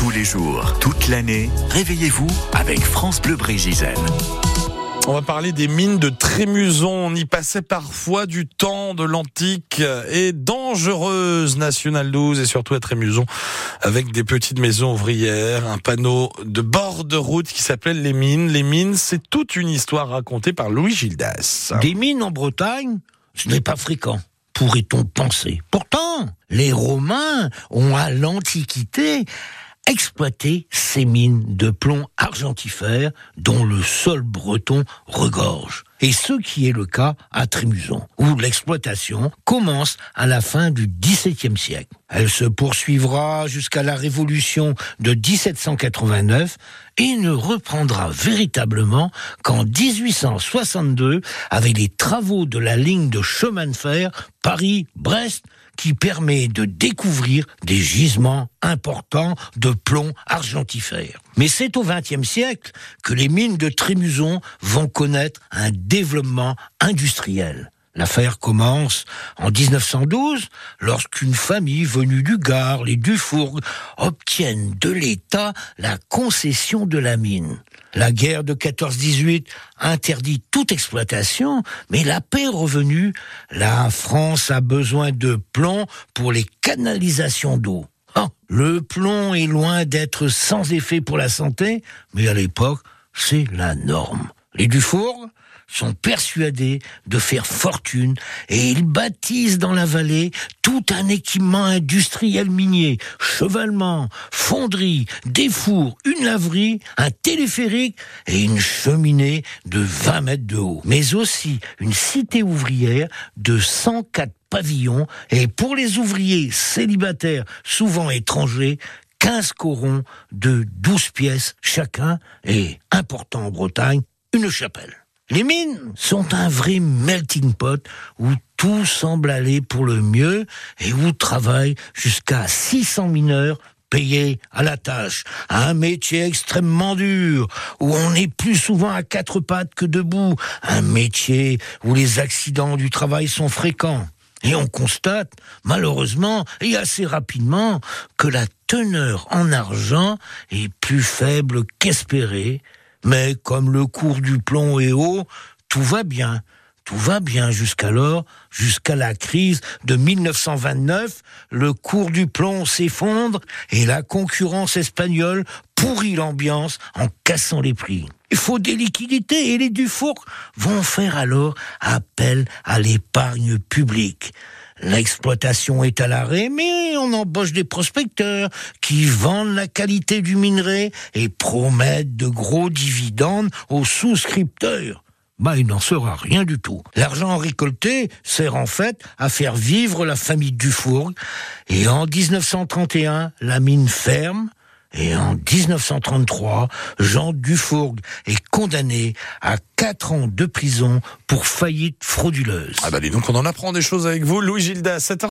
Tous les jours, toute l'année, réveillez-vous avec France Bleu Brégisel. On va parler des mines de Trémuson. On y passait parfois du temps de l'antique et dangereuse Nationale 12 et surtout à Trémuson avec des petites maisons ouvrières, un panneau de bord de route qui s'appelle les mines. Les mines, c'est toute une histoire racontée par Louis Gildas. Des mines en Bretagne, ce n'est pas fréquent pourrait-on penser. Pourtant, les Romains ont à l'Antiquité exploiter ces mines de plomb argentifère dont le sol breton regorge. Et ce qui est le cas à Trémuson, où l'exploitation commence à la fin du XVIIe siècle. Elle se poursuivra jusqu'à la Révolution de 1789 et ne reprendra véritablement qu'en 1862 avec les travaux de la ligne de chemin de fer Paris-Brest qui permet de découvrir des gisements importants de plomb argentifère. Mais c'est au XXe siècle que les mines de Trémuson vont connaître un développement industriel. L'affaire commence en 1912 lorsqu'une famille venue du Gard, les Dufourg, obtiennent de l'État la concession de la mine. La guerre de 14-18 interdit toute exploitation, mais la paix est revenue. La France a besoin de plomb pour les canalisations d'eau. Ah, le plomb est loin d'être sans effet pour la santé, mais à l'époque, c'est la norme. Les Dufour sont persuadés de faire fortune et ils bâtissent dans la vallée tout un équipement industriel minier, chevalement, fonderie, des fours, une laverie, un téléphérique et une cheminée de 20 mètres de haut, mais aussi une cité ouvrière de 104 pavillons et pour les ouvriers célibataires, souvent étrangers, 15 corons de 12 pièces chacun et, important en Bretagne, une chapelle. Les mines sont un vrai melting pot où tout semble aller pour le mieux et où travaillent jusqu'à 600 mineurs payés à la tâche, un métier extrêmement dur, où on est plus souvent à quatre pattes que debout, un métier où les accidents du travail sont fréquents. Et on constate, malheureusement, et assez rapidement, que la teneur en argent est plus faible qu'espérée, mais comme le cours du plomb est haut, tout va bien. Tout va bien jusqu'alors, jusqu'à la crise de 1929, le cours du plomb s'effondre et la concurrence espagnole pourrit l'ambiance en cassant les prix. Il faut des liquidités et les Dufour vont faire alors appel à l'épargne publique. L'exploitation est à l'arrêt, mais on embauche des prospecteurs qui vendent la qualité du minerai et promettent de gros dividendes aux souscripteurs. Bah, il n'en sera rien du tout. L'argent récolté sert en fait à faire vivre la famille Dufour. Et en 1931, la mine ferme, et en 1933, Jean Dufourg est condamné à 4 ans de prison pour faillite frauduleuse. Ah bah dis donc, on en apprend des choses avec vous, Louis Gildas.